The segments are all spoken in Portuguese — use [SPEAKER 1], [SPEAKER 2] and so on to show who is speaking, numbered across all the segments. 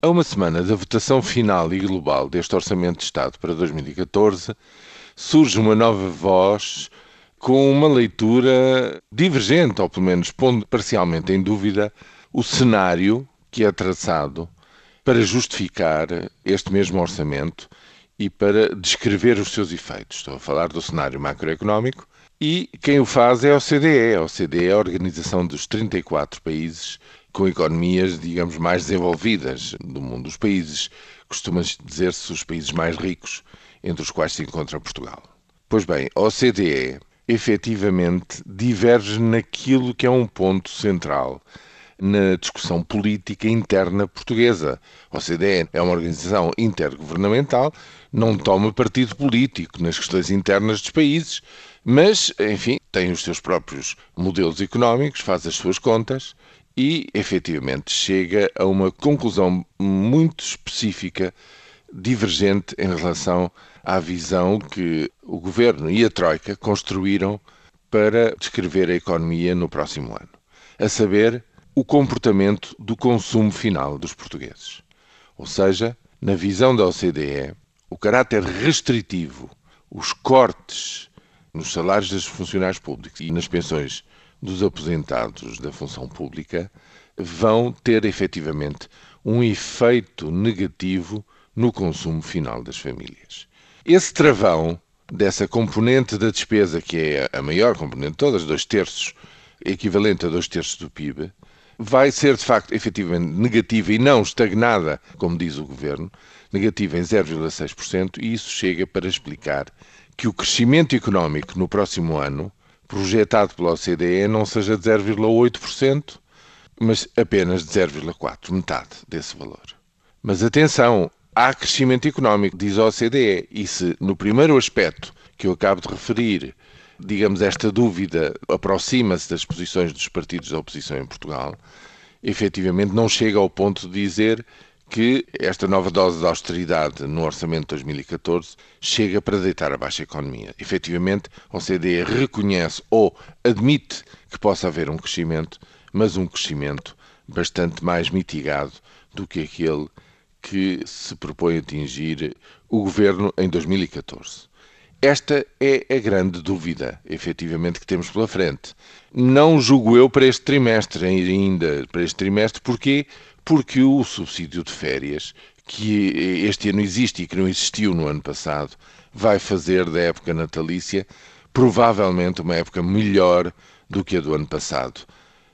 [SPEAKER 1] A uma semana da votação final e global deste Orçamento de Estado para 2014, surge uma nova voz com uma leitura divergente, ou pelo menos pondo parcialmente em dúvida, o cenário que é traçado para justificar este mesmo orçamento e para descrever os seus efeitos. Estou a falar do cenário macroeconómico e quem o faz é a OCDE. A OCDE é a organização dos 34 países com economias, digamos, mais desenvolvidas do mundo. Os países, costuma dizer-se, os países mais ricos, entre os quais se encontra Portugal. Pois bem, a OCDE efetivamente diverge naquilo que é um ponto central na discussão política interna portuguesa. A OCDE é uma organização intergovernamental, não toma partido político nas questões internas dos países, mas, enfim, tem os seus próprios modelos económicos, faz as suas contas e, efetivamente, chega a uma conclusão muito específica, divergente em relação à visão que o governo e a Troika construíram para descrever a economia no próximo ano. A saber, o comportamento do consumo final dos portugueses. Ou seja, na visão da OCDE, o caráter restritivo, os cortes nos salários dos funcionários públicos e nas pensões dos aposentados da função pública vão ter efetivamente um efeito negativo no consumo final das famílias. Esse travão dessa componente da despesa, que é a maior componente de todas, dois terços, equivalente a dois terços do PIB, vai ser de facto efetivamente negativa e não estagnada, como diz o governo, negativa em 0,6%, e isso chega para explicar que o crescimento económico no próximo ano projetado pela OCDE não seja de 0,8%, mas apenas de 0,4%, metade desse valor. Mas atenção, há crescimento económico, diz a OCDE, e se no primeiro aspecto que eu acabo de referir, digamos, esta dúvida aproxima-se das posições dos partidos da oposição em Portugal, efetivamente não chega ao ponto de dizer que esta nova dose de austeridade no orçamento de 2014 chega para deitar abaixo a economia. Efetivamente, a OCDE reconhece ou admite que possa haver um crescimento, mas um crescimento bastante mais mitigado do que aquele que se propõe atingir o governo em 2014. Esta é a grande dúvida, efetivamente, que temos pela frente. Não julgo eu para este trimestre ainda, para este trimestre, porquê? Porque o subsídio de férias, que este ano existe e que não existiu no ano passado, vai fazer da época natalícia provavelmente uma época melhor do que a do ano passado.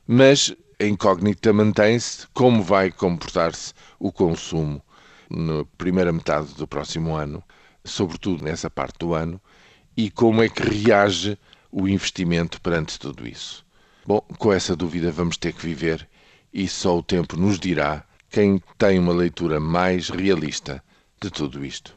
[SPEAKER 1] Mas a incógnita mantém-se como vai comportar-se o consumo na primeira metade do próximo ano sobretudo nessa parte do ano, e como é que reage o investimento perante tudo isso. Bom, com essa dúvida vamos ter que viver e só o tempo nos dirá quem tem uma leitura mais realista de tudo isto.